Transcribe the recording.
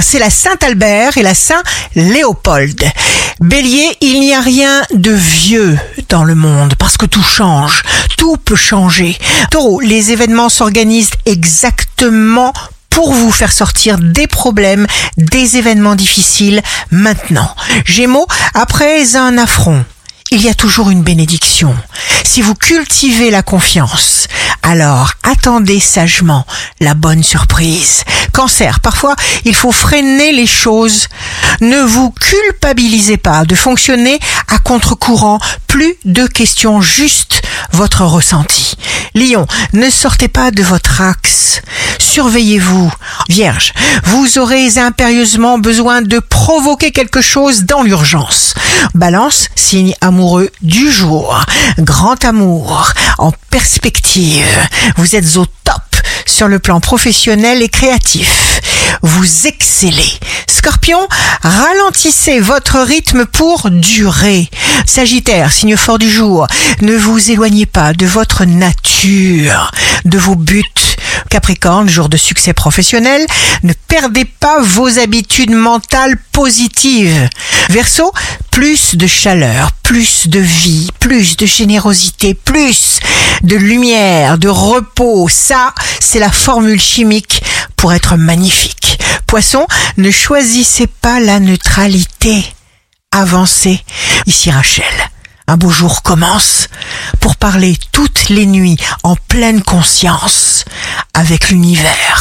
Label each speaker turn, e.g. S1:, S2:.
S1: c'est la Saint-Albert et la Saint-Léopold. Bélier, il n'y a rien de vieux dans le monde parce que tout change, tout peut changer. Taureau, les événements s'organisent exactement pour vous faire sortir des problèmes, des événements difficiles maintenant. Gémeaux, après un affront, il y a toujours une bénédiction. Si vous cultivez la confiance, alors attendez sagement la bonne surprise. Cancer, parfois il faut freiner les choses. Ne vous culpabilisez pas de fonctionner à contre-courant. Plus de questions, juste votre ressenti. Lion, ne sortez pas de votre axe. Surveillez-vous. Vierge, vous aurez impérieusement besoin de provoquer quelque chose dans l'urgence. Balance, signe amoureux du jour. Grand amour en perspective. Vous êtes au sur le plan professionnel et créatif. Vous excellez. Scorpion, ralentissez votre rythme pour durer. Sagittaire, signe fort du jour, ne vous éloignez pas de votre nature, de vos buts. Capricorne, jour de succès professionnel, ne perdez pas vos habitudes mentales positives. Verseau, plus de chaleur, plus de vie, plus de générosité, plus de lumière, de repos. Ça, c'est la formule chimique pour être magnifique. Poisson, ne choisissez pas la neutralité. Avancez. Ici Rachel. Un beau jour commence pour parler toutes les nuits en pleine conscience avec l'univers.